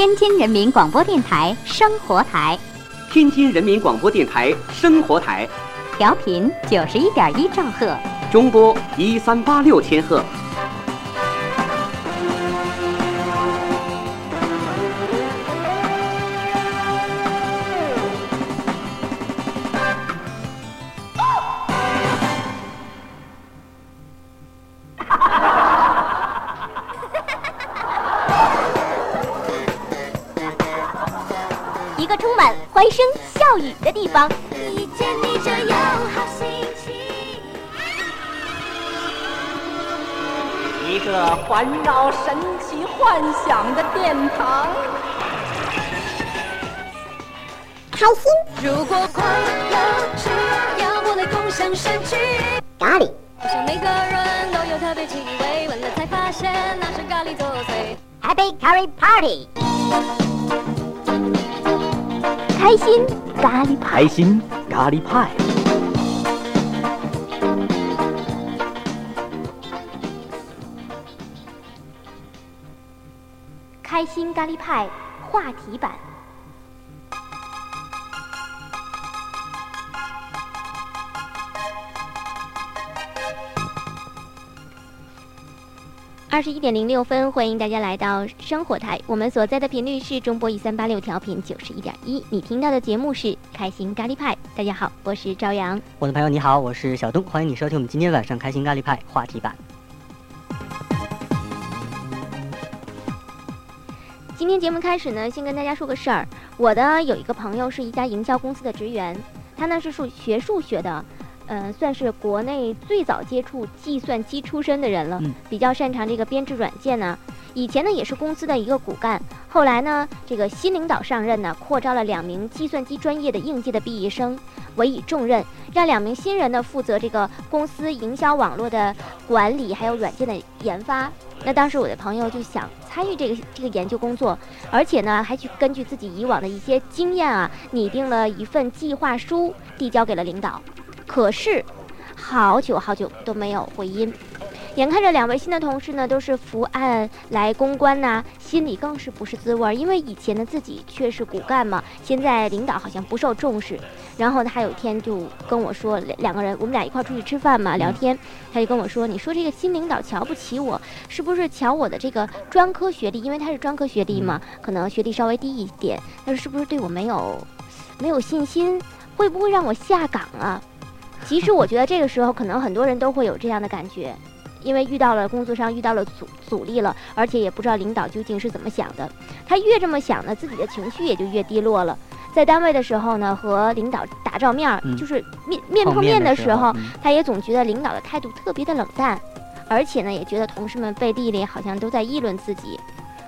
天津人民广播电台生活台，天津人民广播电台生活台，调频九十一点一兆赫，中波一三八六千赫。环绕神奇幻想的殿堂。开心如果快乐吃，要我来共享神奇。咖喱，好像每个人都有特别气味，闻了才发现那是咖喱作祟。Happy Curry Party，开心咖喱派，开心咖喱派。派话题版。二十一点零六分，欢迎大家来到生活台。我们所在的频率是中波一三八六调频九十一点一。你听到的节目是开心咖喱派。大家好，我是朝阳。我的朋友你好，我是小东，欢迎你收听我们今天晚上开心咖喱派话题版。今天节目开始呢，先跟大家说个事儿。我的有一个朋友是一家营销公司的职员，他呢是数学数学的，呃，算是国内最早接触计算机出身的人了，嗯比较擅长这个编制软件呢。以前呢也是公司的一个骨干，后来呢这个新领导上任呢，扩招了两名计算机专业的应届的毕业生，委以重任，让两名新人呢负责这个公司营销网络的管理，还有软件的研发。那当时我的朋友就想参与这个这个研究工作，而且呢还去根据自己以往的一些经验啊，拟定了一份计划书，递交给了领导。可是好久好久都没有回音。眼看着两位新的同事呢都是伏案来公关呐、心里更是不是滋味儿。因为以前的自己却是骨干嘛，现在领导好像不受重视。然后呢，他有一天就跟我说，两两个人我们俩一块儿出去吃饭嘛，聊天，他就跟我说，你说这个新领导瞧不起我，是不是瞧我的这个专科学历？因为他是专科学历嘛，可能学历稍微低一点，他说是不是对我没有没有信心？会不会让我下岗啊？其实我觉得这个时候可能很多人都会有这样的感觉，因为遇到了工作上遇到了阻阻力了，而且也不知道领导究竟是怎么想的。他越这么想呢，自己的情绪也就越低落了。在单位的时候呢，和领导打照面儿，嗯就是面面碰碰面的时时候，嗯他也总觉得领导的态度特别的冷淡，而且呢，也觉得同事们背地里好像都在议论自己。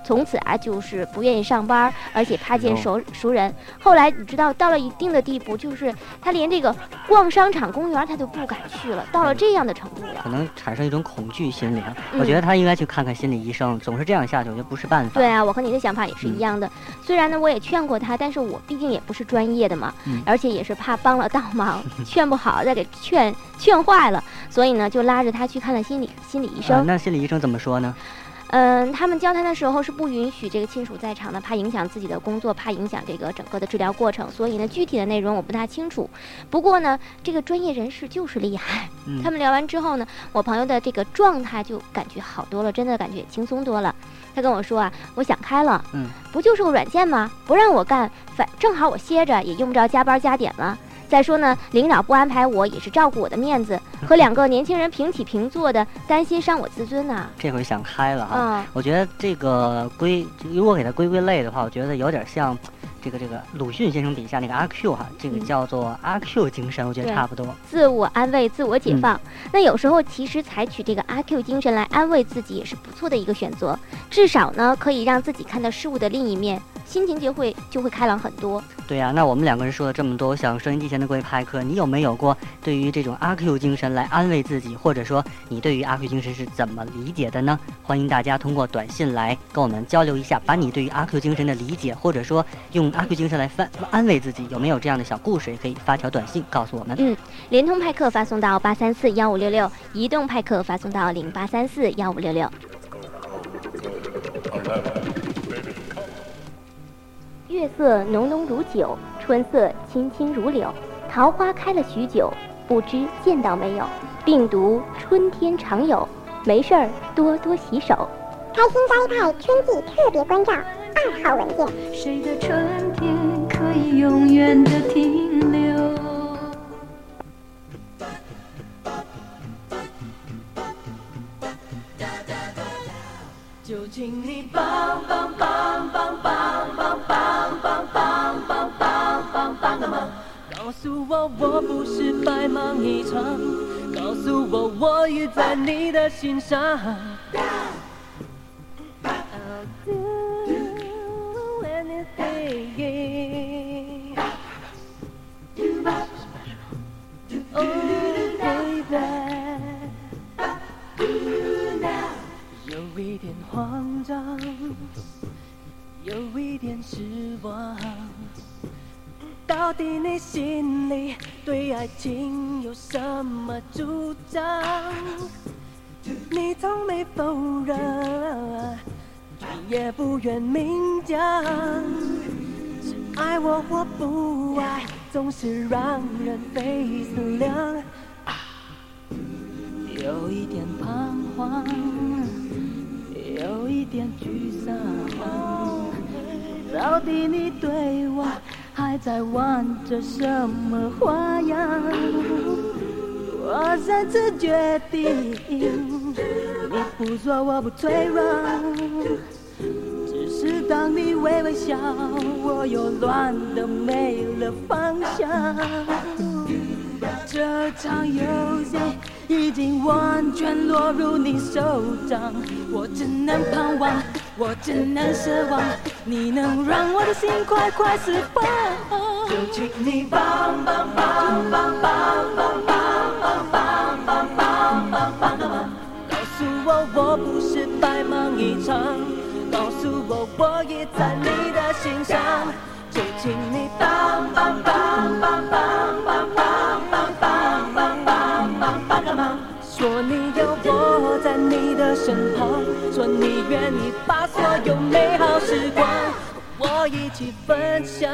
从此啊，就是不愿意上班，而且怕见熟熟人。后来你知道，到了一定的地步，就是他连这个逛商场、公园他都不敢去了，到了这样的程度了。可能产生一种恐惧心理啊。嗯我觉得他应该去看看心理医生，总是这样下去，我觉得不是办法。对啊，我和你的想法也是嗯一样的。虽然呢，我也劝过他，但是我毕竟也不是专业的嘛，嗯而且也是怕帮了倒忙，劝不好再给劝劝坏了，所以呢，就拉着他去看了心理心理医啊生。那心理医生怎么说呢？嗯，他们交谈的时候是不允许这个亲属在场的，怕影响自己的工作，怕影响这个整个的治疗过程，所以呢，具体的内容我不大清楚。不过呢，这个专业人士就是厉害。嗯他们聊完之后呢，我朋友的这个状态就感觉好多了，真的感觉轻松多了。他跟我说啊，我想开了，嗯，不就是个软件吗？不让我干，反正好我歇着，也用不着加班加点了。再说呢，领导不安排我也是照顾我的面子，和两个年轻人平起平坐的，担心伤我自尊呐、这回想开了哈。嗯我觉得这个归，如果给它归归类的话，我觉得有点像这个这个鲁迅先生笔下那个阿 Q 哈，这个嗯叫做阿 Q 精神，我觉得差不多。自我安慰、自我嗯解放。那有时候其实采取这个阿 Q 精神来安慰自己也是不错的一个选择，至少呢可以让自己看到事物的另一面，心情就会就会开朗很多。对呀、那我们两个人说了这么多，我想收音机前的各位派克，你有没有过对于这种阿 Q 精神来安慰自己，或者说你对于阿 Q 精神是怎么理解的呢？欢迎大家通过短信来跟我们交流一下，把你对于阿 Q 精神的理解，或者说用阿 Q 精神来翻安慰自己，有没有这样的小故事，也可以发条短信告诉我们。嗯联通派克发送到八三四幺五六六，移动派克发送到零八三四幺五六六。月色浓浓如酒，春色青青如柳。桃花开了许久，不知见到没有？病毒春天常有，没事儿多多洗手。开心家一派春季特别关照二号文件。谁的春天可以永远的停就请你帮帮帮帮帮帮帮帮帮帮帮帮帮个忙，告诉我我不是白忙一场，告诉我我已在你的心上。失望。到底你心里对爱情有什么主张？你从没否认，却也不愿明讲。爱我或不爱，总是让人费思量。有一点彷徨，有一点沮丧。到底你对我还在玩着什么花样？我擅自决定，你不说我不退让。只是当你微微笑，我又乱得没了方向。这场游戏已经完全落入你手掌，我只能盼望，我只能奢望，你能让我的心快快释放。就请你帮帮帮帮帮帮帮帮帮帮帮帮帮个忙，告诉我我不是白忙一场，告诉我我已在你的心上。就请你帮帮帮帮帮帮帮帮帮帮帮帮帮个忙，说你，说你愿意把所有美好时光和我一起分享。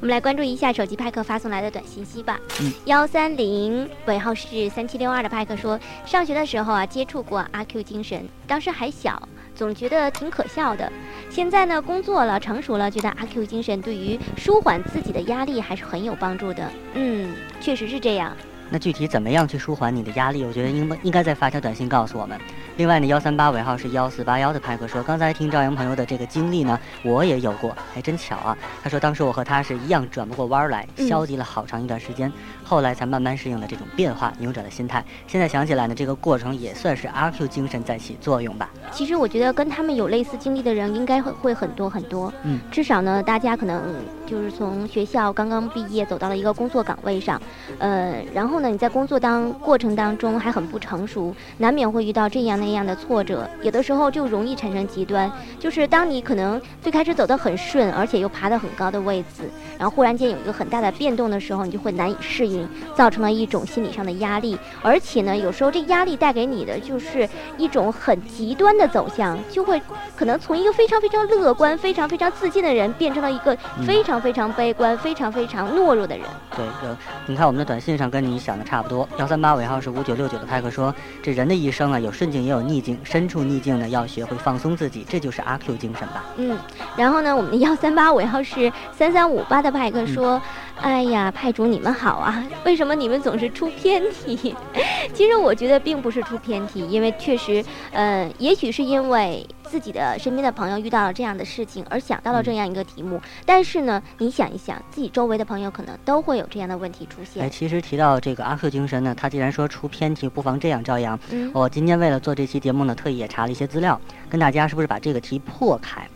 我们来关注一下手机派克发送来的短信息吧。幺三零尾号是三七六二的派克说，上学的时候啊接触过阿 Q 精神，当时还小，总觉得挺可笑的。现在呢工作了，成熟了，觉得阿 Q 精神对于舒缓自己的压力还是很有帮助的。嗯，确实是这样。那具体怎么样去舒缓你的压力？我觉得应应该再发条短信告诉我们。另外呢，幺三八尾号是幺四八幺的派克说，刚才听赵阳朋友的这个经历呢，我也有过，还真巧啊。他说当时我和他是一样转不过弯来，消极了好长一段时间，后来才慢慢适应了这种变化，扭转了心态。现在想起来呢，这个过程也算是阿 Q 精神在起作用吧。其实我觉得跟他们有类似经历的人应该会会很多很多。嗯，至少呢，大家可能就是从学校刚刚毕业，走到了一个工作岗位上，呃，然后呢，你在工作当过程当中还很不成熟，难免会遇到这样那样的挫折。有的时候就容易产生极端，就是当你可能最开始走得很顺，而且又爬得很高的位置，然后忽然间有一个很大的变动的时候，你就会难以适应，造成了一种心理上的压力。而且呢，有时候这压力带给你的就是一种很极端的走向，就会可能从一个非常非常乐观、非常非常自信的人，变成了一个非常非常悲观、非常非常懦弱的人。对，呃，你看我们的短信上跟你想的差不多。幺三八尾号是五九六九的派克说，这人的一生啊，有顺境也有逆境，身处逆境呢，要学会放松自己，这就是阿 Q 精神吧。嗯，然后呢，我们的幺三八尾号是三三五八的派克说，哎呀，派主你们好啊，为什么你们总是出偏题？其实我觉得并不是出偏题，因为确实，呃，也许是因为自己的身边的朋友遇到了这样的事情而想到了这样一个题目，但是呢，你想一想，自己周围的朋友可能都会有这样的问题出现哎，现。其实提到这个阿 Q 精神呢，他既然说出偏题，不妨这样，朝阳，嗯我今天为了做这期节目呢，特意也查了一些资料，跟大家是不是把这个题破开？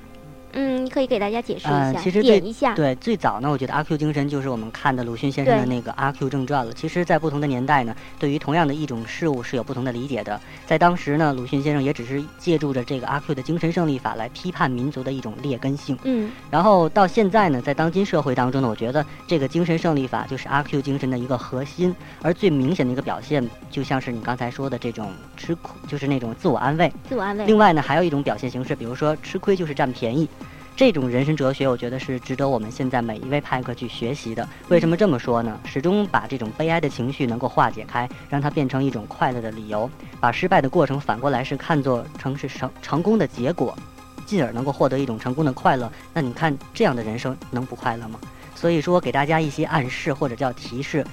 嗯，可以给大家解释一呃，下，其实最点一下。对，最早呢，我觉得阿 Q 精神就是我们看的鲁迅先生的那个《阿 Q 正传》了。其实，在不同的年代呢，对于同样的一种事物是有不同的理解的。在当时呢，鲁迅先生也只是借助着这个阿 Q 的精神胜利法来批判民族的一种劣根性。嗯然后到现在呢，在当今社会当中呢，我觉得这个精神胜利法就是阿 Q 精神的一个核心，而最明显的一个表现，就像是你刚才说的这种吃苦，就是那种自我安慰。自我安慰。另外呢，还有一种表现形式，比如说吃亏就是占便宜。这种人生哲学，我觉得是值得我们现在每一位派克去学习的。为什么这么说呢？始终把这种悲哀的情绪能够化解开，让它变成一种快乐的理由，把失败的过程反过来是看作成是成成功的结果，进而能够获得一种成功的快乐。那你看这样的人生能不快乐吗？所以说，给大家一些暗示或者叫提示。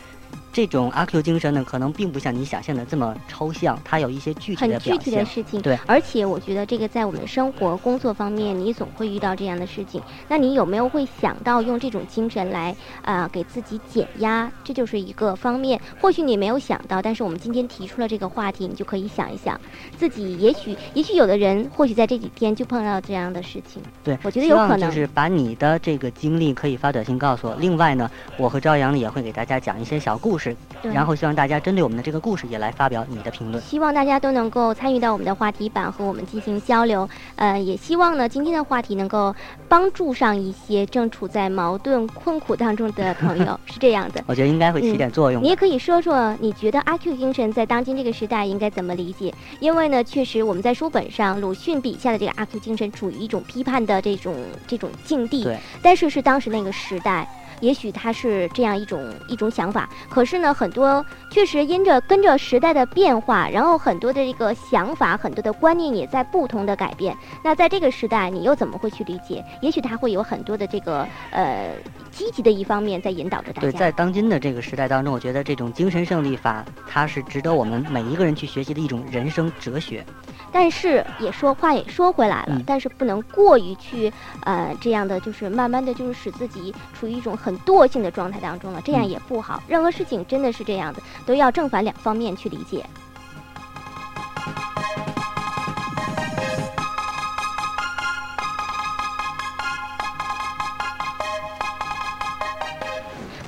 这种阿 Q 精神呢，可能并不像你想象的这么抽象，它有一些具体的很具体的事情。对，而且我觉得这个在我们的生活、工作方面，你总会遇到这样的事情。那你有没有会想到用这种精神来啊给自己减压？这就是一个方面。或许你没有想到，但是我们今天提出了这个话题，你就可以想一想，自己也许也许有的人或许在这几天就碰到这样的事情。对，我觉得有可能就是把你的这个经历可以发短信告诉我。另外呢，我和朝阳也会给大家讲一些小故事。然后希望大家针对我们的这个故事也来发表你的评论。希望大家都能够参与到我们的话题版和我们进行交流。呃，也希望呢今天的话题能够帮助上一些正处在矛盾困苦当中的朋友，是这样的。我觉得应该会起点作用。你也可以说说你觉得阿 Q 精神在当今这个时代应该怎么理解？因为呢，确实我们在书本上鲁迅笔下的这个阿 Q 精神处于一种批判的这种这种境地。对。但是是当时那个时代。也许他是这样一种一种想法，可是呢，很多确实因着跟着时代的变化，然后很多的这个想法，很多的观念也在不同的改变。那在这个时代，你又怎么会去理解？也许他会有很多的这个呃积极的一方面在引导着大家。对，在当今的这个时代当中，我觉得这种精神胜利法，它是值得我们每一个人去学习的一种人生哲学。但是也说话也说回来了，但是不能过于去，呃，这样的就是慢慢的就是使自己处于一种很惰性的状态当中了，这样也不好。任何事情真的是这样的，都要正反两方面去理解。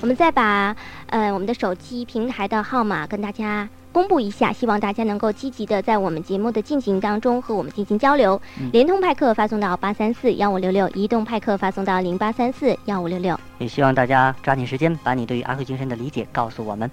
我们再把呃我们的手机平台的号码跟大家。公布一下，希望大家能够积极的在我们节目的进行当中和我们进行交流。联通派克发送到八三四幺五六六，移动派克发送到零八三四幺五六六。也希望大家抓紧时间，把你对于阿 Q 精神的理解告诉我们。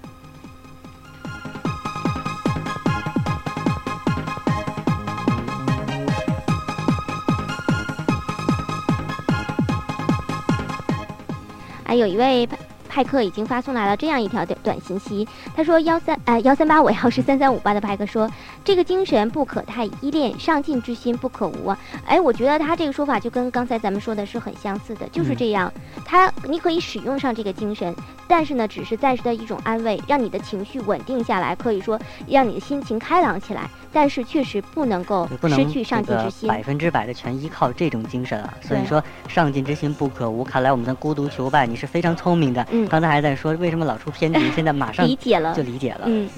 还有一位。派克已经发送来了这样一条短短信息，他说幺三呃幺三八尾号是三三五八的派克说，这个精神不可太依恋，上进之心不可无啊。哎，我觉得他这个说法就跟刚才咱们说的是很相似的，就是这样。他你可以使用上这个精神，但是呢，只是暂时的一种安慰，让你的情绪稳定下来，可以说让你的心情开朗起来。但是确实不能够失去上进之心，百分之百的全依靠这种精神啊。所以说上进之心不可无。看来我们的孤独求败，你是非常聪明的。嗯，刚才还在说为什么老出偏题，现在马上理解了，就理解了。嗯。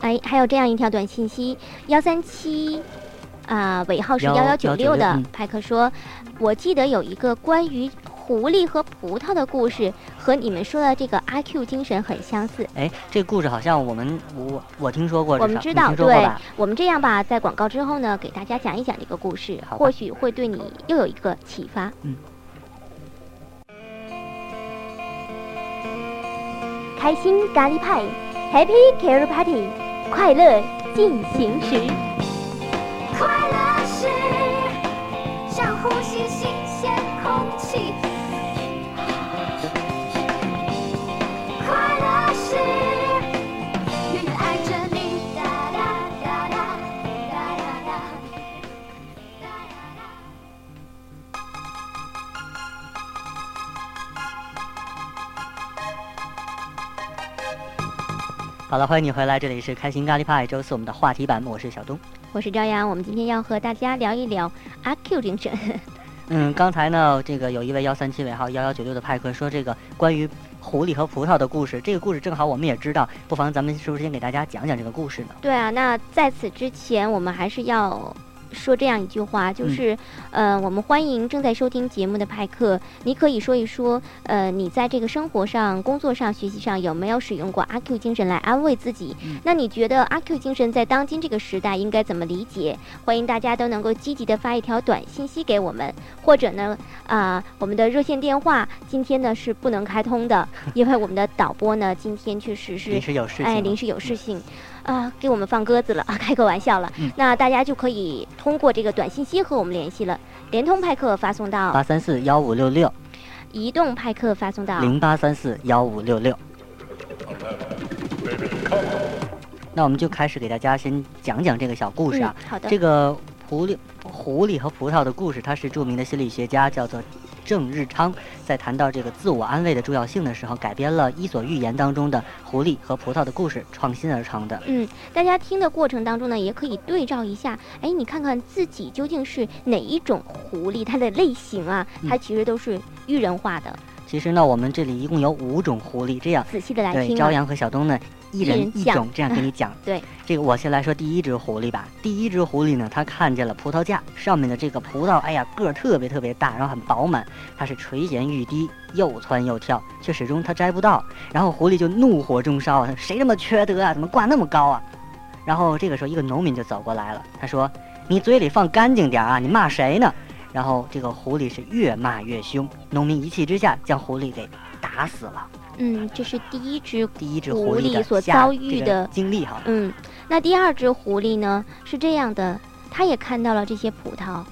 哎，还有这样一条短信息：幺三七啊，尾号是幺幺九六的派克说，我记得有一个关于。狐狸和葡萄的故事和你们说的这个阿 Q 精神很相似。哎，这个故事好像我们我我听说过，我们知道，对，我们这样吧，在广告之后呢，给大家讲一讲这个故事，或许会对你又有一个启发。嗯。开心咖喱派，Happy Carrot Party，快乐进行时。快乐是像呼吸新鲜空气。好了，欢迎你回来，这里是开心咖喱派周四我们的话题版，我是小东，我是朝阳，我们今天要和大家聊一聊阿 Q 精神。嗯，刚才呢，这个有一位幺三七尾号幺幺九六的派克说这个关于狐狸和葡萄的故事，这个故事正好我们也知道，不妨咱们是不是先给大家讲讲这个故事呢？对啊，那在此之前，我们还是要。说这样一句话，就是，呃，我们欢迎正在收听节目的派克，你可以说一说，呃，你在这个生活上、工作上、学习上有没有使用过阿 Q 精神来安慰自己？那你觉得阿 Q 精神在当今这个时代应该怎么理解？欢迎大家都能够积极的发一条短信息给我们，或者呢，啊，我们的热线电话今天呢是不能开通的，因为我们的导播呢今天确实是临时有事情，哎，临时有事情。啊，给我们放鸽子了啊，开个玩笑了。嗯那大家就可以通过这个短信息和我们联系了。联通派克发送到八三四幺五六六移动派克发送到零八三四幺五六六。那我们就开始给大家先讲讲这个小故事啊。嗯、好的。这个狐狸、狐狸和葡萄的故事，它是著名的心理学家叫做郑日昌，在谈到这个自我安慰的重要性的时候，改编了《伊索寓言》当中的狐狸和葡萄的故事，创新而成的。嗯，大家听的过程当中呢，也可以对照一下，哎，你看看自己究竟是哪一种狐狸，它的类型啊，它其实都是育人化的。其实呢，我们这里一共有五种狐狸，这样仔细的来对，听、对。朝阳和小东呢，一人一种，这样给你讲。对，这个我先来说第一只狐狸吧。第一只狐狸呢，它看见了葡萄架上面的这个葡萄，哎呀，个儿特别特别大，然后很饱满，它是垂涎欲滴，又窜又跳，却始终它摘不到。然后狐狸就怒火中烧啊，谁这么缺德啊？怎么挂那么高啊？然后这个时候，一个农民就走过来了，他说：“你嘴里放干净点啊，你骂谁呢？”然后这个狐狸是越骂越凶，农民一气之下将狐狸给打死了。嗯，这是第一只第一只狐狸所遭遇的经历哈。嗯，那第二只狐狸呢是这样的，它也看到了这些葡萄，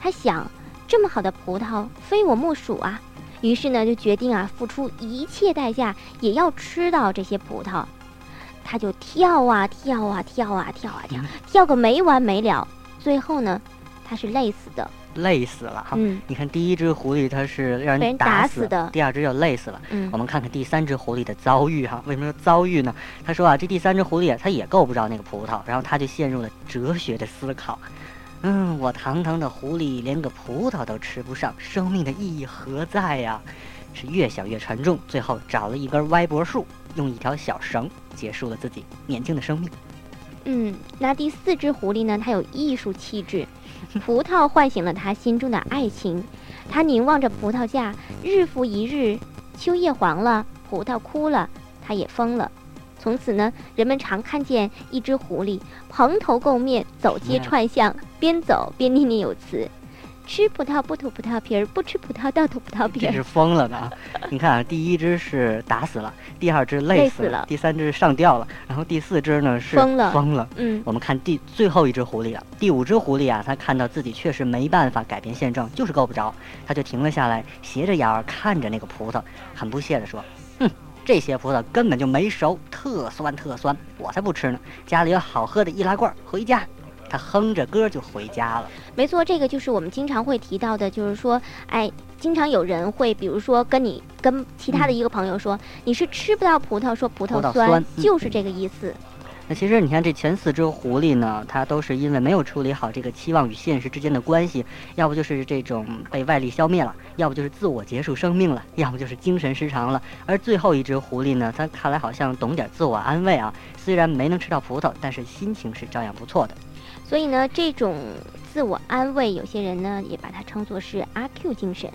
它想这么好的葡萄非我莫属啊，于是呢就决定啊付出一切代价也要吃到这些葡萄，它就跳啊跳啊跳啊跳啊跳，跳个没完没了，最后呢它是累死的。累死了哈！嗯，你看第一只狐狸它是让人打死的，第二只就累死了。嗯，我们看看第三只狐狸的遭遇哈。为什么说遭遇呢？他说啊，这第三只狐狸它也够不着那个葡萄，然后他就陷入了哲学的思考。嗯，我堂堂的狐狸连个葡萄都吃不上，生命的意义何在呀？是越想越沉重，最后找了一根歪脖树，用一条小绳结束了自己年轻的生命。嗯，那第四只狐狸呢？它有艺术气质。葡萄唤醒了他心中的爱情，他凝望着葡萄架，日复一日，秋叶黄了，葡萄枯了，他也疯了。从此呢，人们常看见一只狐狸蓬头垢面，走街串巷，边走边念念有词。吃葡萄不吐葡萄皮儿，不吃葡萄倒吐葡萄皮儿。这是疯了的啊！你看啊，第一只是打死了，第二只累死了，第三只上吊了，然后第四只呢是疯了。疯了。嗯，我们看第最后一只狐狸了，第五只狐狸啊，它看到自己确实没办法改变现状，就是够不着，它就停了下来，斜着眼儿看着那个葡萄，很不屑地说：“哼，这些葡萄根本就没熟，特酸特酸，我才不吃呢！家里有好喝的易拉罐，回家。”他哼着歌就回家了。没错，这个就是我们经常会提到的，就是说，哎，经常有人会，比如说跟你跟其他的一个朋友说，嗯、你是吃不到葡萄，说葡萄酸，酸就是这个意思。嗯、那其实你看这前四只狐狸呢，它都是因为没有处理好这个期望与现实之间的关系，要不就是这种被外力消灭了，要不就是自我结束生命了，要不就是精神失常了。而最后一只狐狸呢，它看来好像懂点自我安慰啊，虽然没能吃到葡萄，但是心情是照样不错的。所以呢，这种自我安慰，有些人呢也把它称作是阿 Q 精神。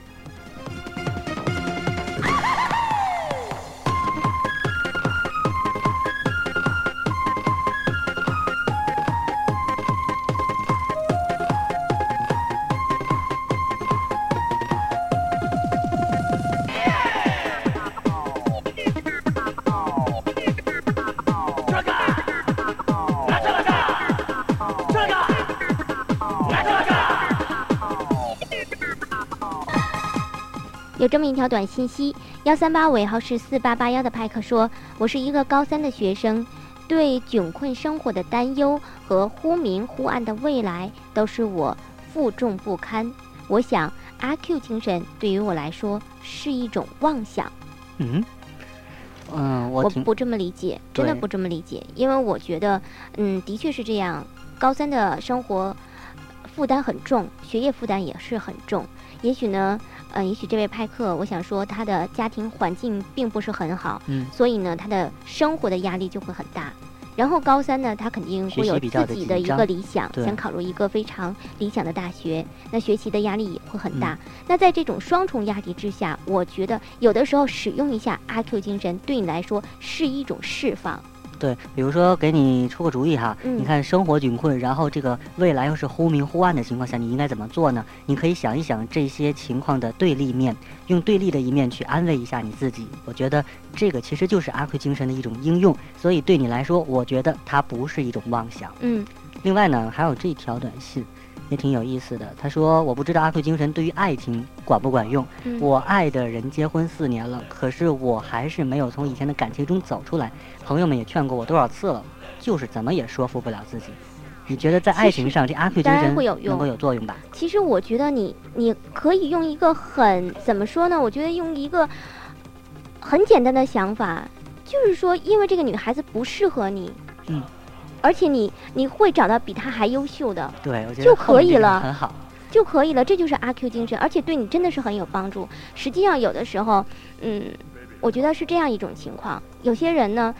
有这么一条短信息，幺三八尾号是四八八幺的派克说：“我是一个高三的学生，对窘困生活的担忧和忽明忽暗的未来都是我负重不堪。我想阿 Q 精神对于我来说是一种妄想。”嗯，嗯，我我不这么理解，真的不这么理解，因为我觉得，嗯，的确是这样，高三的生活负担很重，学业负担也是很重。也许呢，嗯，也许这位派克，我想说他的家庭环境并不是很好，嗯，所以呢，他的生活的压力就会很大。然后高三呢，他肯定会有自己的一个理想，想考入一个非常理想的大学，那学习的压力也会很大。嗯、那在这种双重压力之下，我觉得有的时候使用一下阿 Q 精神，对你来说是一种释放。对，比如说给你出个主意哈，嗯你看生活窘困，然后这个未来又是忽明忽暗的情况下，你应该怎么做呢？你可以想一想这些情况的对立面，用对立的一面去安慰一下你自己。我觉得这个其实就是阿奎精神的一种应用，所以对你来说，我觉得它不是一种妄想。嗯另外呢，还有这条短信。也挺有意思的，他说：“我不知道阿 Q 精神对于爱情管不管用。嗯我爱的人结婚四年了，可是我还是没有从以前的感情中走出来。朋友们也劝过我多少次了，就是怎么也说服不了自己。你觉得在爱情上，这阿 Q 精神会有用能够有作用吧？其实我觉得你你可以用一个很怎么说呢？我觉得用一个很简单的想法，就是说，因为这个女孩子不适合你，嗯，而且你你会找到比他还优秀的对，我觉得就可以了很好。就可以了，这就是阿 Q 精神，而且对你真的是很有帮助。实际上，有的时候，嗯，我觉得是这样一种情况，有些人呢。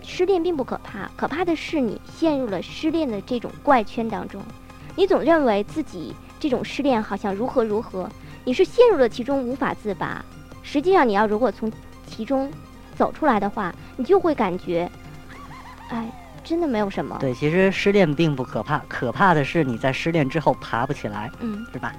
失恋并不可怕，可怕的是你陷入了失恋的这种怪圈当中，你总认为自己这种失恋好像如何如何，你是陷入了其中无法自拔。实际上，你要如果从其中走出来的话，你就会感觉，哎，真的没有什么。对，其实失恋并不可怕，可怕的是你在失恋之后爬不起来，嗯，是吧？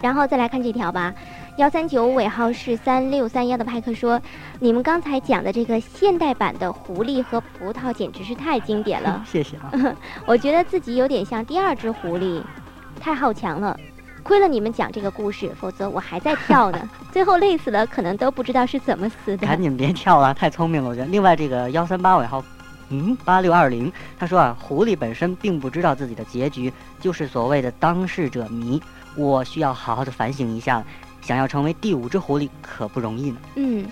然后再来看这条吧，幺三九尾号是三六三幺的派克说，你们刚才讲的这个现代版的狐狸和葡萄简直是太经典了。谢谢啊。我觉得自己有点像第二只狐狸，太好强了。亏了你们讲这个故事，否则我还在跳呢。最后累死了，可能都不知道是怎么死的。赶紧别跳了，太聪明了，我觉得。另外，这个幺三八尾号，嗯，八六二零，他说啊，狐狸本身并不知道自己的结局，就是所谓的当事者迷。我需要好好的反省一下，想要成为第五只狐狸可不容易呢。嗯，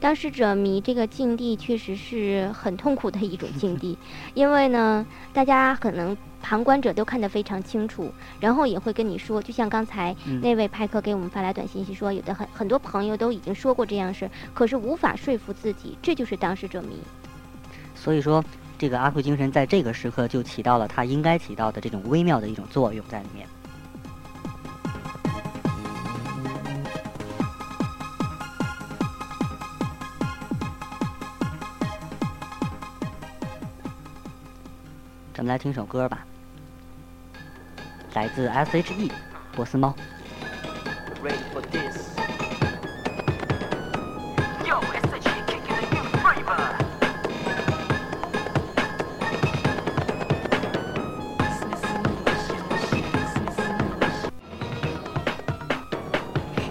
当事者迷这个境地确实是很痛苦的一种境地，因为呢，大家可能旁观者都看得非常清楚，然后也会跟你说，就像刚才嗯那位派克给我们发来短信息说，有的很很多朋友都已经说过这样事儿，可是无法说服自己，这就是当事者迷。所以说，这个阿 Q 精神在这个时刻就起到了它应该起到的这种微妙的一种作用在里面。咱们来听首歌吧来自 she 波斯猫。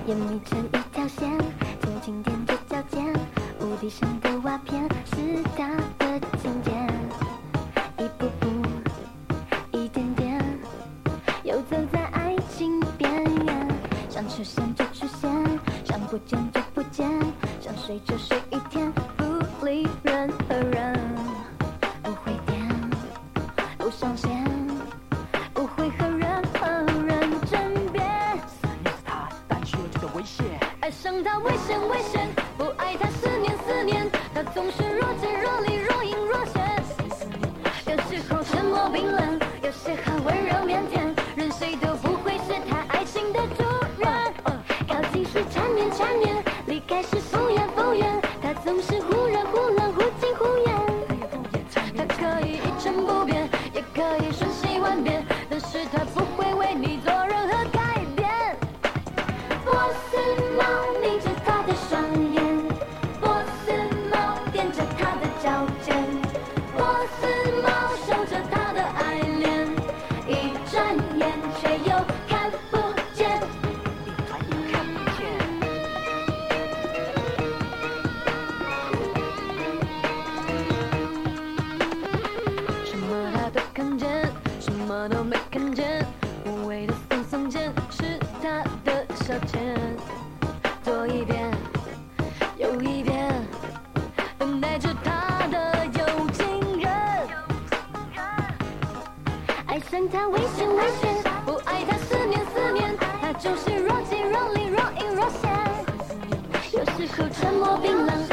眼成一条线的瓦片是就睡什么都没看见，无谓的耸耸肩是他的消遣。多一遍又一遍，等待着他的有情人。爱上他危险危险，不爱他思念思念，他就是若即若离若隐若现。有时候沉默冰冷，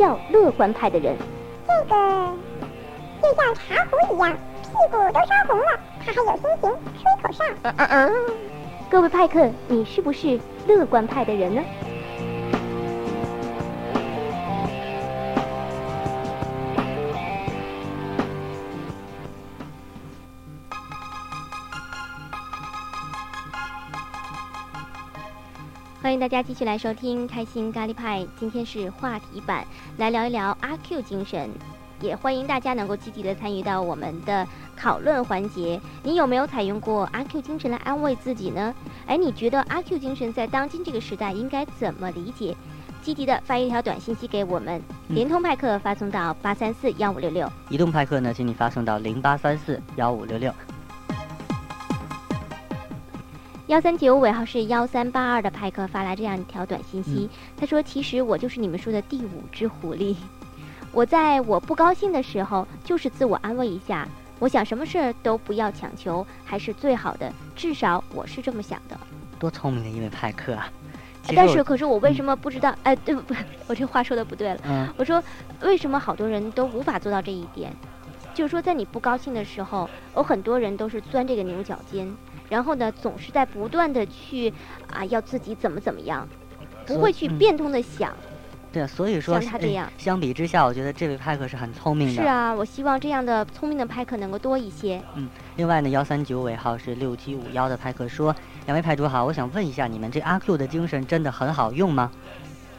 叫乐观派的人？这个就像茶壶一样，屁股都烧红了，他还有心情吹口哨。嗯嗯嗯。各位派克，你是不是乐观派的人呢？迎大家继续来收听《开心咖喱派》，今天是话题版，来聊一聊阿 Q 精神。也欢迎大家能够积极的参与到我们的讨论环节。你有没有采用过阿 Q 精神来安慰自己呢？哎，你觉得阿 Q 精神在当今这个时代应该怎么理解？积极的发一条短信息给我们，联通派克发送到八三四幺五六六，移动派克呢，请你发送到零八三四幺五六六。幺三九尾号是幺三八二的派克发来这样一条短信息，他说：“其实我就是你们说的第五只狐狸。我在我不高兴的时候，就是自我安慰一下，我想什么事儿都不要强求，还是最好的。至少我是这么想的。多聪明的一位派克啊！但是，可是我为什么不知道？哎，对不不，我这话说的不对了。嗯，我说为什么好多人都无法做到这一点？就是说，在你不高兴的时候，有很多人都是钻这个牛角尖。”然后呢，总是在不断的去啊，要自己怎么怎么样，不会去变通的想。对啊，所以说像他这样，相比之下，我觉得这位派克是很聪明的。是啊，我希望这样的聪明的派克能够多一些。嗯，另外呢，幺三九尾号是六七五幺的派克说：“两位派主好，我想问一下，你们这阿 Q 的精神真的很好用吗？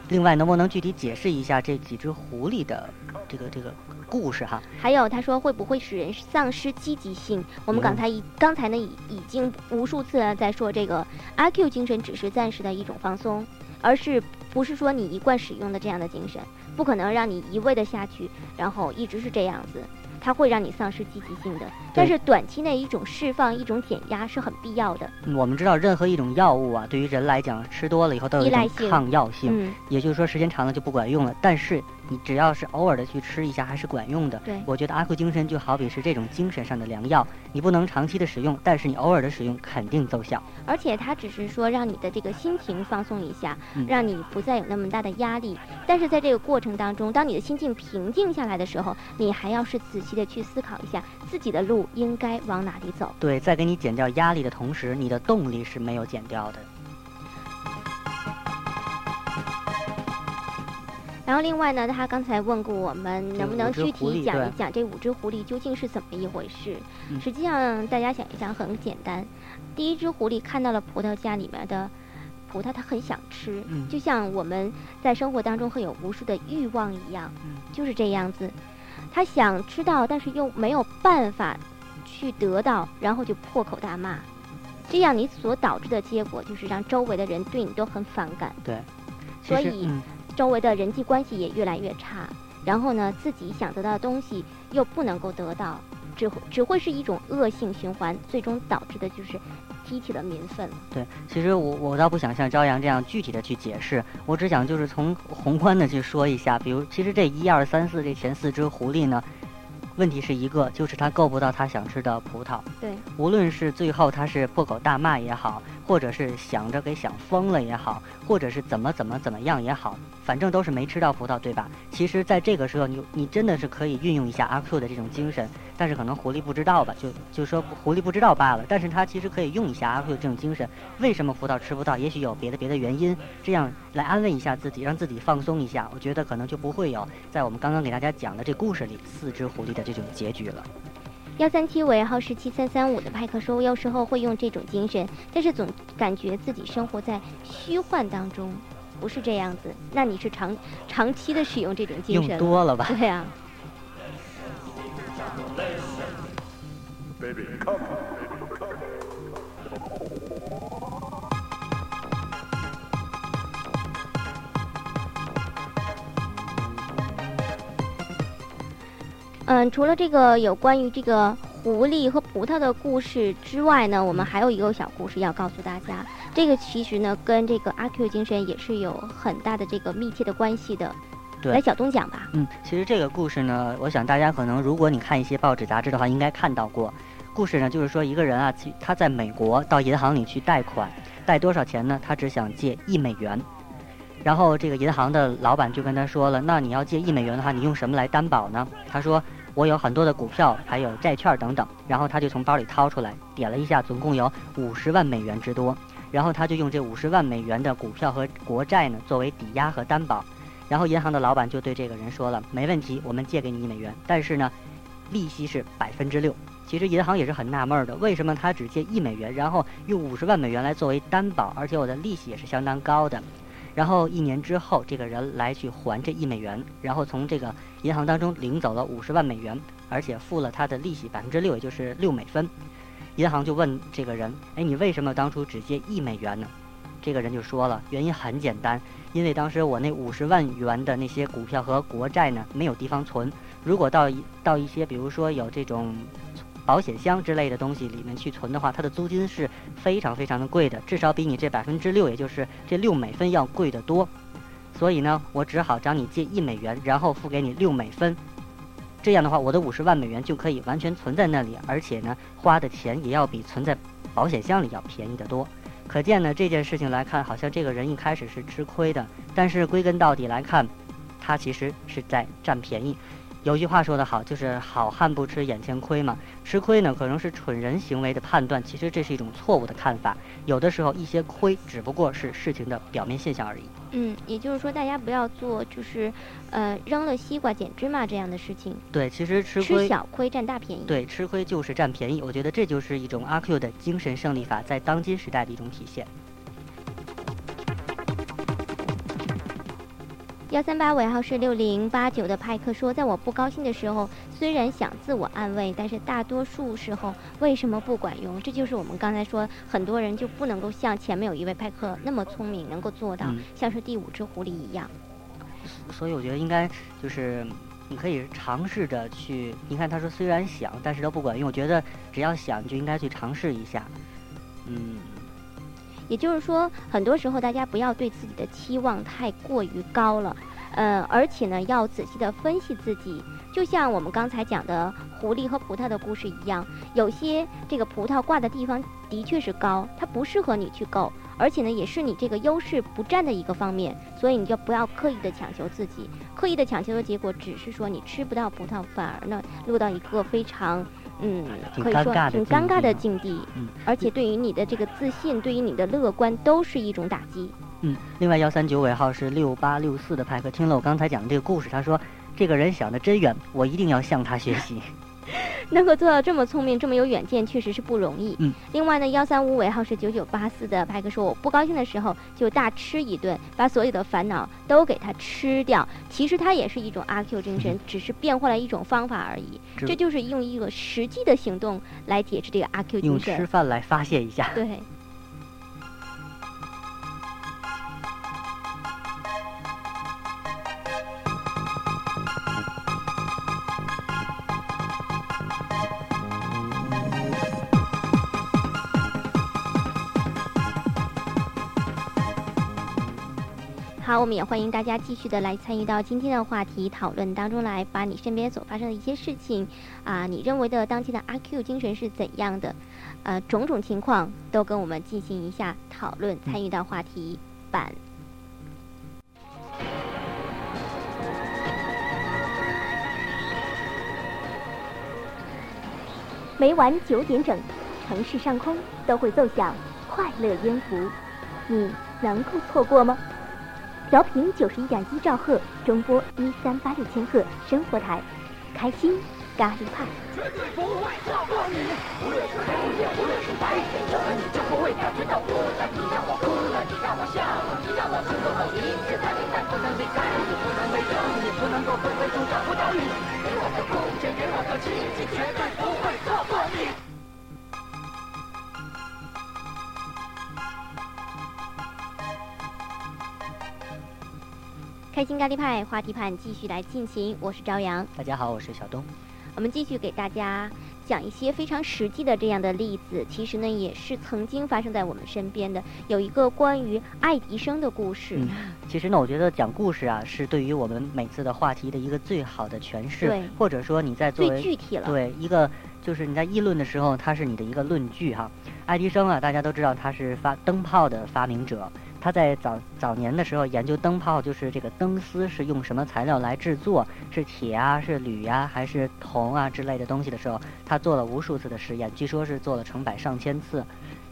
另外，能不能具体解释一下这几只狐狸的这个这个？”故事哈，还有他说会不会使人丧失积极性？我们刚才已刚才呢已已经无数次在说这个阿 Q 精神只是暂时的一种放松，而是不是说你一贯使用的这样的精神，不可能让你一味的下去，然后一直是这样子。它会让你丧失积极性的，但是短期内一种释放、一种减压是很必要的。我们知道，任何一种药物啊，对于人来讲，吃多了以后都有一种抗药性，也就是说时间长了就不管用了。但是你只要是偶尔的去吃一下，还是管用的。对，我觉得阿 Q 精神就好比是这种精神上的良药，你不能长期的使用，但是你偶尔的使用肯定奏效。而且它只是说让你的这个心情放松一下，让你不再有那么大的压力。但是在这个过程当中，当你的心境平静下来的时候，你还要是仔细的去思考一下自己的路应该往哪里走。对，在给你减掉压力的同时，你的动力是没有减掉的。然后另外呢，他刚才问过我们，能不能具体讲一讲这五只狐狸究竟是怎么一回事？实际上，大家想一想，很简单。第一只狐狸看到了葡萄架里面的葡萄，它很想吃，就像我们在生活当中会有无数的欲望一样，就是这样子。他想吃到，但是又没有办法去得到，然后就破口大骂。这样你所导致的结果就是让周围的人对你都很反感。对，所以周围的人际关系也越来越差。然后呢，自己想得到的东西又不能够得到，只只会是一种恶性循环，最终导致的就是。激起了民愤。对，其实我我倒不想像朝阳这样具体的去解释，我只想就是从宏观的去说一下。比如，其实这一二三四这前四只狐狸呢，问题是一个，就是它够不到它想吃的葡萄。对，无论是最后它是破口大骂也好，或者是想着给想疯了也好，或者是怎么怎么怎么样也好。反正都是没吃到葡萄，对吧？其实，在这个时候，你你真的是可以运用一下阿 Q 的这种精神，但是可能狐狸不知道吧？就就说狐狸不知道罢了。但是他其实可以用一下阿 Q 这种精神，为什么葡萄吃不到？也许有别的别的原因，这样来安慰一下自己，让自己放松一下。我觉得可能就不会有在我们刚刚给大家讲的这故事里四只狐狸的这种结局了。幺三七尾号是七三三五的派克说，有时候会用这种精神，但是总感觉自己生活在虚幻当中。不是这样子，那你是长长期的使用这种精神多了吧？对呀。嗯，除了这个有关于这个狐狸和葡萄的故事之外呢，我们还有一个小故事要告诉大家。这个其实呢，跟这个阿 Q 精神也是有很大的这个密切的关系的。对，来小东讲吧。嗯，其实这个故事呢，我想大家可能如果你看一些报纸杂志的话，应该看到过。故事呢，就是说一个人啊，他在美国到银行里去贷款，贷多少钱呢？他只想借一美元。然后这个银行的老板就跟他说了：“那你要借一美元的话，你用什么来担保呢？”他说：“我有很多的股票，还有债券等等。”然后他就从包里掏出来，点了一下，总共有五十万美元之多。然后他就用这五十万美元的股票和国债呢作为抵押和担保。然后银行的老板就对这个人说了：“没问题，我们借给你一美元，但是呢，利息是百分之六。”其实银行也是很纳闷的，为什么他只借一美元，然后用五十万美元来作为担保，而且我的利息也是相当高的。然后一年之后，这个人来去还这一美元，然后从这个银行当中领走了五十万美元，而且付了他的利息百分之六，也就是六美分。银行就问这个人：“哎，你为什么当初只借一美元呢？”这个人就说了：“原因很简单，因为当时我那五十万元的那些股票和国债呢，没有地方存。如果到一到一些，比如说有这种……”保险箱之类的东西里面去存的话，它的租金是非常非常的贵的，至少比你这百分之六，也就是这六美分要贵得多。所以呢，我只好找你借一美元，然后付给你六美分。这样的话，我的五十万美元就可以完全存在那里，而且呢，花的钱也要比存在保险箱里要便宜得多。可见呢，这件事情来看，好像这个人一开始是吃亏的，但是归根到底来看，他其实是在占便宜。有句话说得好，就是好汉不吃眼前亏嘛。吃亏呢，可能是蠢人行为的判断，其实这是一种错误的看法。有的时候一些亏只不过是事情的表面现象而已。嗯，也就是说，大家不要做就是，呃，扔了西瓜捡芝麻这样的事情。对，其实吃亏吃小亏占大便宜。对，吃亏就是占便宜。我觉得这就是一种阿 Q 的精神胜利法在当今时代的一种体现。幺三八尾号是六零八九的派克说，在我不高兴的时候，虽然想自我安慰，但是大多数时候为什么不管用？这就是我们刚才说，很多人就不能够像前面有一位派克那么聪明，能够做到像是第五只狐狸一样。所以我觉得应该就是你可以尝试着去，你看他说虽然想，但是都不管用。我觉得只要想，就应该去尝试一下。嗯。也就是说，很多时候大家不要对自己的期望太过于高了，呃，而且呢，要仔细的分析自己。就像我们刚才讲的狐狸和葡萄的故事一样，有些这个葡萄挂的地方的确是高，它不适合你去够，而且呢，也是你这个优势不占的一个方面，所以你就不要刻意的强求自己，刻意的强求的结果只是说你吃不到葡萄，反而呢落到一个非常。嗯，可以说挺尴尬的境地，嗯，而且对于你的这个自信，对于你的乐观，都是一种打击。嗯，另外幺三九尾号是六八六四的派克，听了我刚才讲的这个故事，他说这个人想的真远，我一定要向他学习。能 够做到这么聪明、这么有远见，确实是不容易。嗯。另外呢，幺三五尾号是九九八四的派克说：“我不高兴的时候就大吃一顿，把所有的烦恼都给他吃掉。其实它也是一种阿 Q 精神，只是变换了一种方法而已。这就是用一个实际的行动来解释这个阿 Q 精神。用吃饭来发泄一下。对。好，我们也欢迎大家继续的来参与到今天的话题讨论当中来，把你身边所发生的一些事情，啊，你认为的当今的阿 Q 精神是怎样的？呃，种种情况都跟我们进行一下讨论，参与到话题版。每晚九点整，城市上空都会奏响快乐音符，你能够错过吗？调频九十一点一兆赫，中波一三八六千赫，生活台，开心咖喱派。绝对不会错过你，无论是黑夜，无论是白天，有了你就不会感觉到孤单。你让我哭了，你让我笑了，你让我承受了一切，但你不能离开你，不能没有你，不能够回归中找不到你。给我的空间，给我的奇迹，绝对开心咖喱派话题盘继续来进行，我是朝阳。大家好，我是小东。我们继续给大家讲一些非常实际的这样的例子，其实呢也是曾经发生在我们身边的。有一个关于爱迪生的故事。嗯，其实呢，我觉得讲故事啊，是对于我们每次的话题的一个最好的诠释。对。或者说你在作为最具体了。对，一个就是你在议论的时候，它是你的一个论据哈。爱迪生啊，大家都知道他是发灯泡的发明者。他在早早年的时候研究灯泡，就是这个灯丝是用什么材料来制作，是铁啊，是铝呀，还是铜啊之类的东西的时候，他做了无数次的实验，据说是做了成百上千次。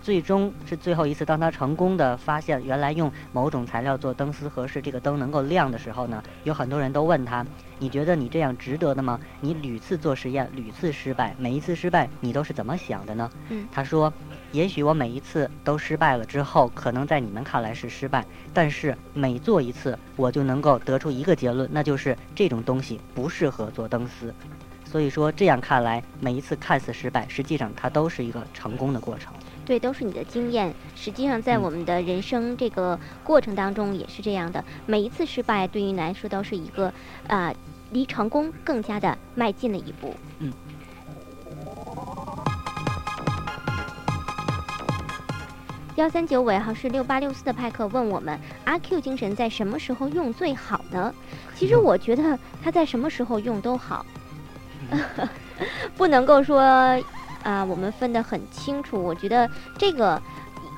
最终是最后一次，当他成功的发现原来用某种材料做灯丝合适，这个灯能够亮的时候呢，有很多人都问他：“你觉得你这样值得的吗？你屡次做实验，屡次失败，每一次失败你都是怎么想的呢？”嗯，他说：“也许我每一次都失败了之后，可能在你们看来是失败，但是每做一次，我就能够得出一个结论，那就是这种东西不适合做灯丝。所以说，这样看来，每一次看似失败，实际上它都是一个成功的过程。”对，都是你的经验。实际上，在我们的人生这个过程当中也是这样的。每一次失败，对于你来说都是一个，呃，离成功更加的迈进了一步。嗯。幺三九尾号是六八六四的派克问我们：阿 Q 精神在什么时候用最好呢？其实我觉得他在什么时候用都好，不能够说。啊，我们分得很清楚。我觉得这个，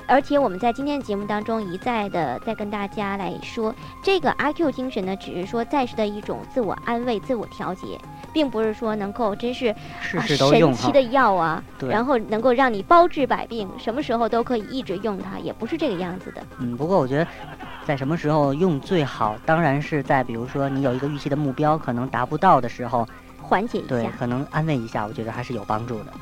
而且我们在今天的节目当中一再的在跟大家来说，这个阿 Q 精神呢，只是说暂时的一种自我安慰、自我调节，并不是说能够真是神奇的药啊，然后能够让你包治百病，什么时候都可以一直用它，也不是这个样子的。嗯，不过我觉得，在什么时候用最好，当然是在比如说你有一个预期的目标可能达不到的时候，缓解一下，对，可能安慰一下，我觉得还是有帮助的。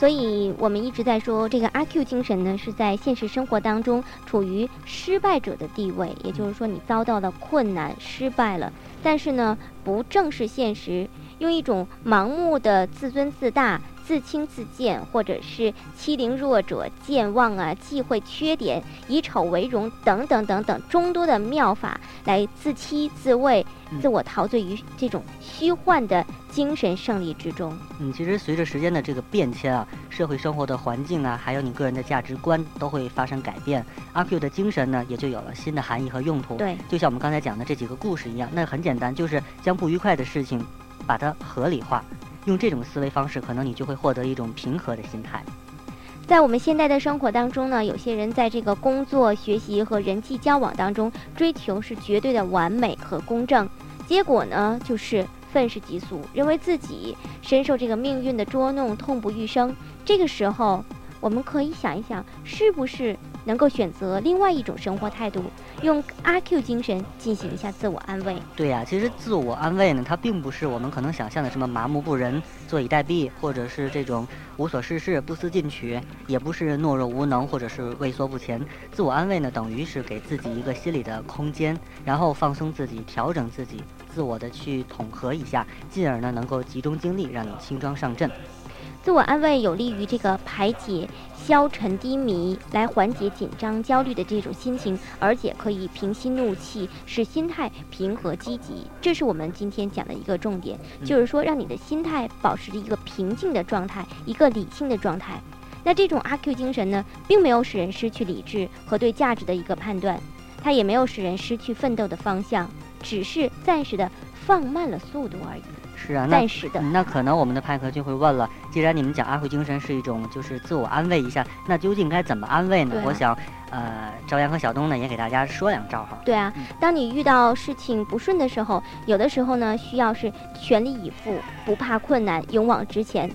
所以我们一直在说，这个阿 Q 精神呢，是在现实生活当中处于失败者的地位，也就是说，你遭到了困难，失败了，但是呢，不正视现实，用一种盲目的自尊自大。自轻自贱，或者是欺凌弱者、健忘啊、忌讳缺点、以丑为荣等等等等众多的妙法，来自欺自慰、自我陶醉于这种虚幻的精神胜利之中。嗯，其实随着时间的这个变迁啊，社会生活的环境啊，还有你个人的价值观都会发生改变。阿 Q 的精神呢，也就有了新的含义和用途。对，就像我们刚才讲的这几个故事一样，那很简单，就是将不愉快的事情，把它合理化。用这种思维方式，可能你就会获得一种平和的心态。在我们现代的生活当中呢，有些人在这个工作、学习和人际交往当中，追求是绝对的完美和公正，结果呢，就是愤世嫉俗，认为自己深受这个命运的捉弄，痛不欲生。这个时候，我们可以想一想，是不是？能够选择另外一种生活态度，用阿 Q 精神进行一下自我安慰。对呀，其实自我安慰呢，它并不是我们可能想象的什么麻木不仁、坐以待毙，或者是这种无所事事、不思进取，也不是懦弱无能，或者是畏缩不前。自我安慰呢，等于是给自己一个心理的空间，然后放松自己，调整自己，自我的去统合一下，进而呢能够集中精力，让你轻装上阵。自我安慰有利于这个排解消沉低迷，来缓解紧张焦虑的这种心情，而且可以平息怒气，使心态平和积极。这是我们今天讲的一个重点，就是说让你的心态保持着一个平静的状态，一个理性的状态。那这种阿 Q 精神呢，并没有使人失去理智和对价值的一个判断，它也没有使人失去奋斗的方向，只是暂时的放慢了速度而已。是啊，暂时的。那可能我们的派克就会问了：既然你们讲安徽精神是一种就是自我安慰一下，那究竟该怎么安慰呢？我想，呃，朝阳和小东呢也给大家说两招哈。对啊，当你遇到事情不顺的时候，有的时候呢需要是全力以赴，不怕困难，勇往直前。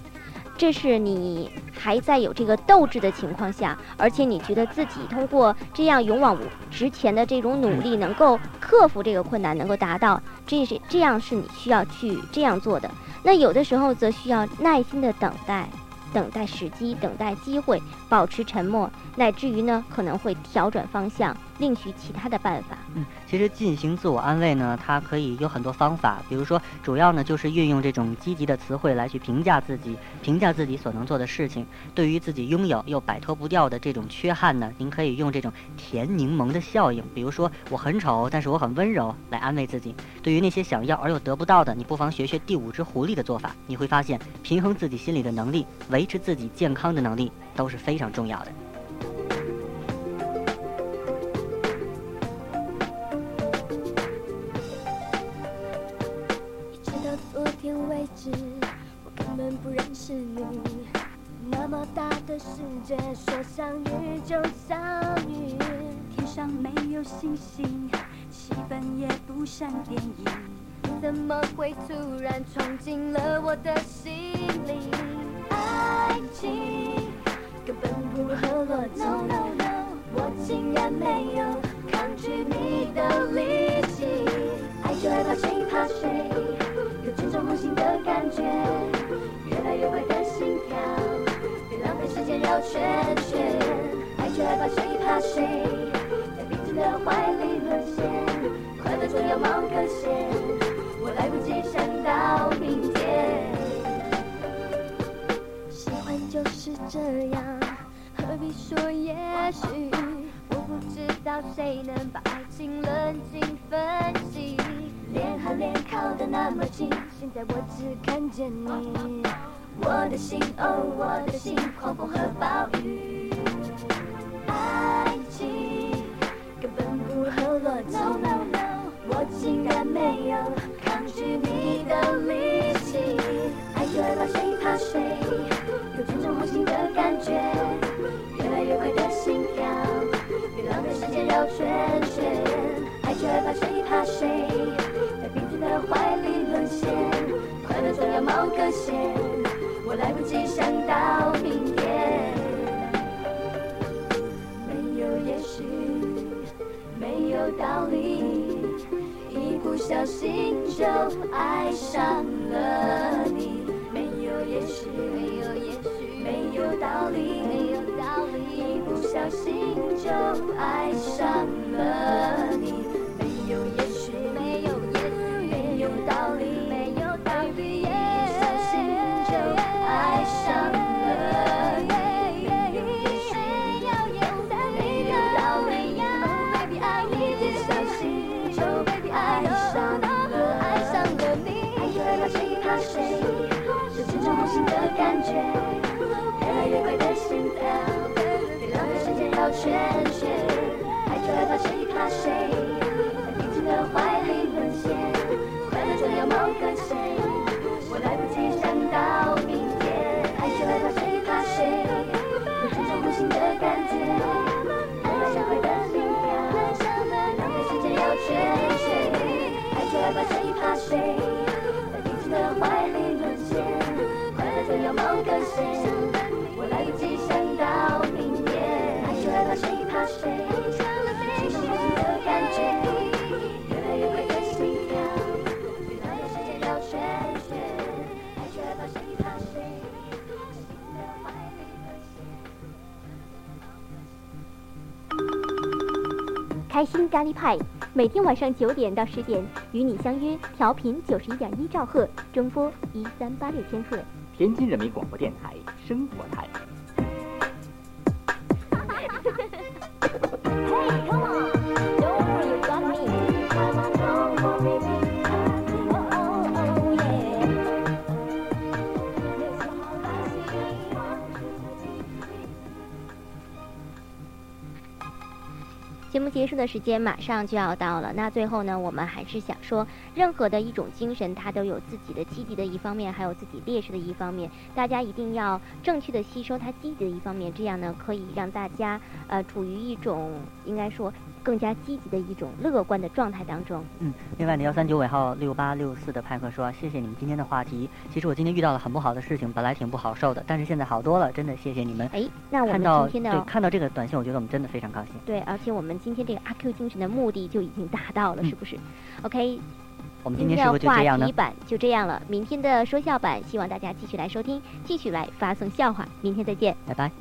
这是你还在有这个斗志的情况下，而且你觉得自己通过这样勇往直前的这种努力，能够克服这个困难，能够达到，这是这样是你需要去这样做的。那有的时候则需要耐心的等待。等待时机，等待机会，保持沉默，乃至于呢可能会调转方向，另寻其他的办法。嗯，其实进行自我安慰呢，它可以有很多方法，比如说主要呢就是运用这种积极的词汇来去评价自己，评价自己所能做的事情。对于自己拥有又摆脱不掉的这种缺憾呢，您可以用这种甜柠檬的效应，比如说我很丑，但是我很温柔，来安慰自己。对于那些想要而又得不到的，你不妨学学第五只狐狸的做法，你会发现平衡自己心理的能力。维持自己健康的能力都是非常重要的。一直，我根本不认识你。那么大的世界，说相遇就相遇。天上没有星星，气氛也不像电影。怎么会突然闯进了我的心里？爱情根本不合逻辑。谁怕谁，在彼此的怀里沦陷，快乐总要冒个险，我来不及想到明天。喜欢就是这样，何必说也许？我不知道谁能把爱情冷静分析，脸和脸靠得那么近，现在我只看见你。我的心，哦，我的心，狂风和暴雨，No no no，我竟然没有抗拒你的力气，爱就爱怕谁怕谁，有这种梦醒的感觉，越来越快的心跳，别浪费时间绕圈圈，爱就爱怕谁怕谁，在彼此的怀里沦陷，快乐总要冒个险，我来不及想到明天。没有道理，一不小心就爱上了你。没有也许，没有也许，没有道理，没有道理，一不小心就爱上了你。开心咖喱派，每天晚上九点到十点与你相约，调频九十一点一兆赫，中波一三八六千赫。天津人民广播电台生活台。结束的时间马上就要到了，那最后呢，我们还是想说，任何的一种精神，它都有自己的积极的一方面，还有自己劣势的一方面，大家一定要正确的吸收它积极的一方面，这样呢，可以让大家呃处于一种应该说更加积极的一种乐观的状态当中。嗯，另外呢，幺三九尾号六八六四的派克说，谢谢你们今天的话题。其实我今天遇到了很不好的事情，本来挺不好受的，但是现在好多了，真的谢谢你们。哎，那我们今天的对看到这个短信，我觉得我们真的非常高兴。对，而且我们今天这个阿 Q 精神的目的就已经达到了，嗯是不是？OK，我们今天是不是就的话这样呢题？版就这样了，明天的说笑版，希望大家继续来收听，继续来发送笑话，明天再见。拜拜。